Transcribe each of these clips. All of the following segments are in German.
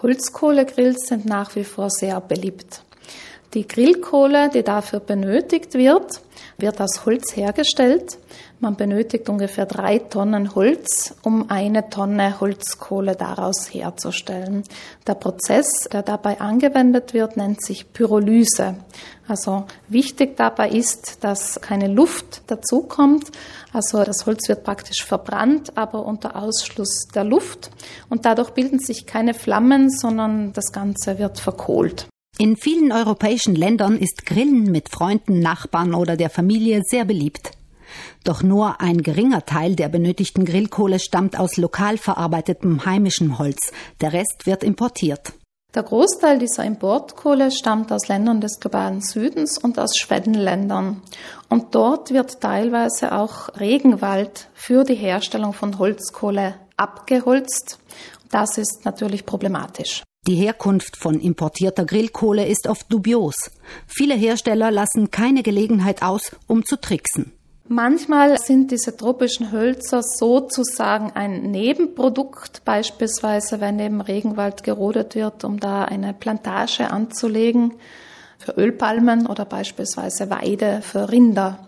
Holzkohlegrills sind nach wie vor sehr beliebt. Die Grillkohle, die dafür benötigt wird, wird aus Holz hergestellt. Man benötigt ungefähr drei Tonnen Holz, um eine Tonne Holzkohle daraus herzustellen. Der Prozess, der dabei angewendet wird, nennt sich Pyrolyse. Also wichtig dabei ist, dass keine Luft dazukommt. Also das Holz wird praktisch verbrannt, aber unter Ausschluss der Luft. Und dadurch bilden sich keine Flammen, sondern das Ganze wird verkohlt. In vielen europäischen Ländern ist Grillen mit Freunden, Nachbarn oder der Familie sehr beliebt. Doch nur ein geringer Teil der benötigten Grillkohle stammt aus lokal verarbeitetem heimischem Holz. Der Rest wird importiert. Der Großteil dieser Importkohle stammt aus Ländern des globalen Südens und aus Schwellenländern. Und dort wird teilweise auch Regenwald für die Herstellung von Holzkohle abgeholzt. Das ist natürlich problematisch. Die Herkunft von importierter Grillkohle ist oft dubios. Viele Hersteller lassen keine Gelegenheit aus, um zu tricksen. Manchmal sind diese tropischen Hölzer sozusagen ein Nebenprodukt, beispielsweise wenn im Regenwald gerodet wird, um da eine Plantage anzulegen für Ölpalmen oder beispielsweise Weide für Rinder.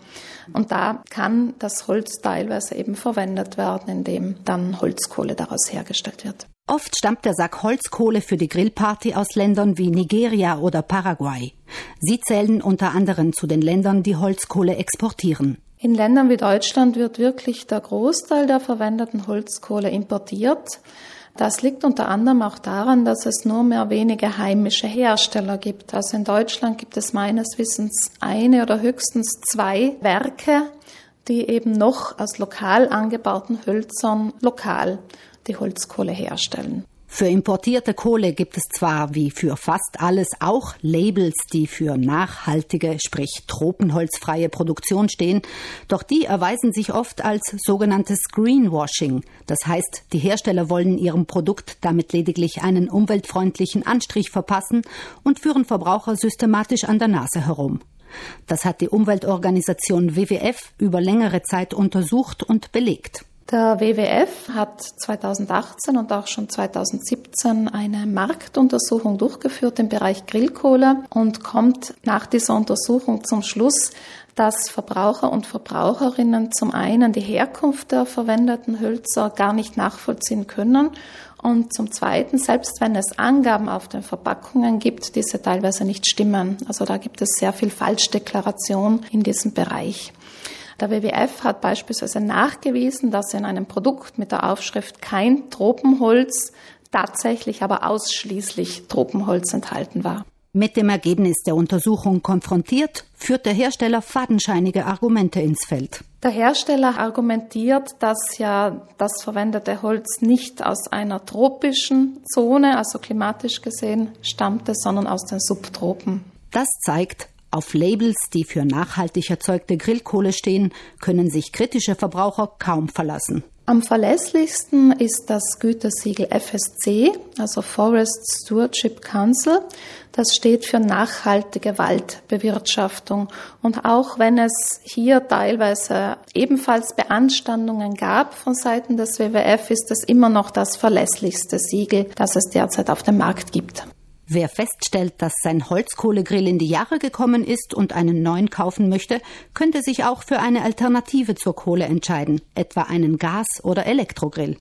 Und da kann das Holz teilweise eben verwendet werden, indem dann Holzkohle daraus hergestellt wird. Oft stammt der Sack Holzkohle für die Grillparty aus Ländern wie Nigeria oder Paraguay. Sie zählen unter anderem zu den Ländern, die Holzkohle exportieren. In Ländern wie Deutschland wird wirklich der Großteil der verwendeten Holzkohle importiert. Das liegt unter anderem auch daran, dass es nur mehr wenige heimische Hersteller gibt. Also in Deutschland gibt es meines Wissens eine oder höchstens zwei Werke, die eben noch aus lokal angebauten Hölzern lokal die Holzkohle herstellen. Für importierte Kohle gibt es zwar wie für fast alles auch Labels, die für nachhaltige, sprich tropenholzfreie Produktion stehen, doch die erweisen sich oft als sogenanntes Greenwashing. Das heißt, die Hersteller wollen ihrem Produkt damit lediglich einen umweltfreundlichen Anstrich verpassen und führen Verbraucher systematisch an der Nase herum. Das hat die Umweltorganisation WWF über längere Zeit untersucht und belegt. Der WWF hat 2018 und auch schon 2017 eine Marktuntersuchung durchgeführt im Bereich Grillkohle und kommt nach dieser Untersuchung zum Schluss, dass Verbraucher und Verbraucherinnen zum einen die Herkunft der verwendeten Hölzer gar nicht nachvollziehen können und zum Zweiten, selbst wenn es Angaben auf den Verpackungen gibt, diese teilweise nicht stimmen. Also da gibt es sehr viel Falschdeklaration in diesem Bereich. Der WWF hat beispielsweise nachgewiesen, dass in einem Produkt mit der Aufschrift kein Tropenholz tatsächlich aber ausschließlich Tropenholz enthalten war. Mit dem Ergebnis der Untersuchung konfrontiert, führt der Hersteller fadenscheinige Argumente ins Feld. Der Hersteller argumentiert, dass ja das verwendete Holz nicht aus einer tropischen Zone, also klimatisch gesehen, stammte, sondern aus den Subtropen. Das zeigt, auf Labels, die für nachhaltig erzeugte Grillkohle stehen, können sich kritische Verbraucher kaum verlassen. Am verlässlichsten ist das Gütesiegel FSC, also Forest Stewardship Council. Das steht für nachhaltige Waldbewirtschaftung. Und auch wenn es hier teilweise ebenfalls Beanstandungen gab von Seiten des WWF, ist es immer noch das verlässlichste Siegel, das es derzeit auf dem Markt gibt. Wer feststellt, dass sein Holzkohlegrill in die Jahre gekommen ist und einen neuen kaufen möchte, könnte sich auch für eine Alternative zur Kohle entscheiden, etwa einen Gas- oder Elektrogrill.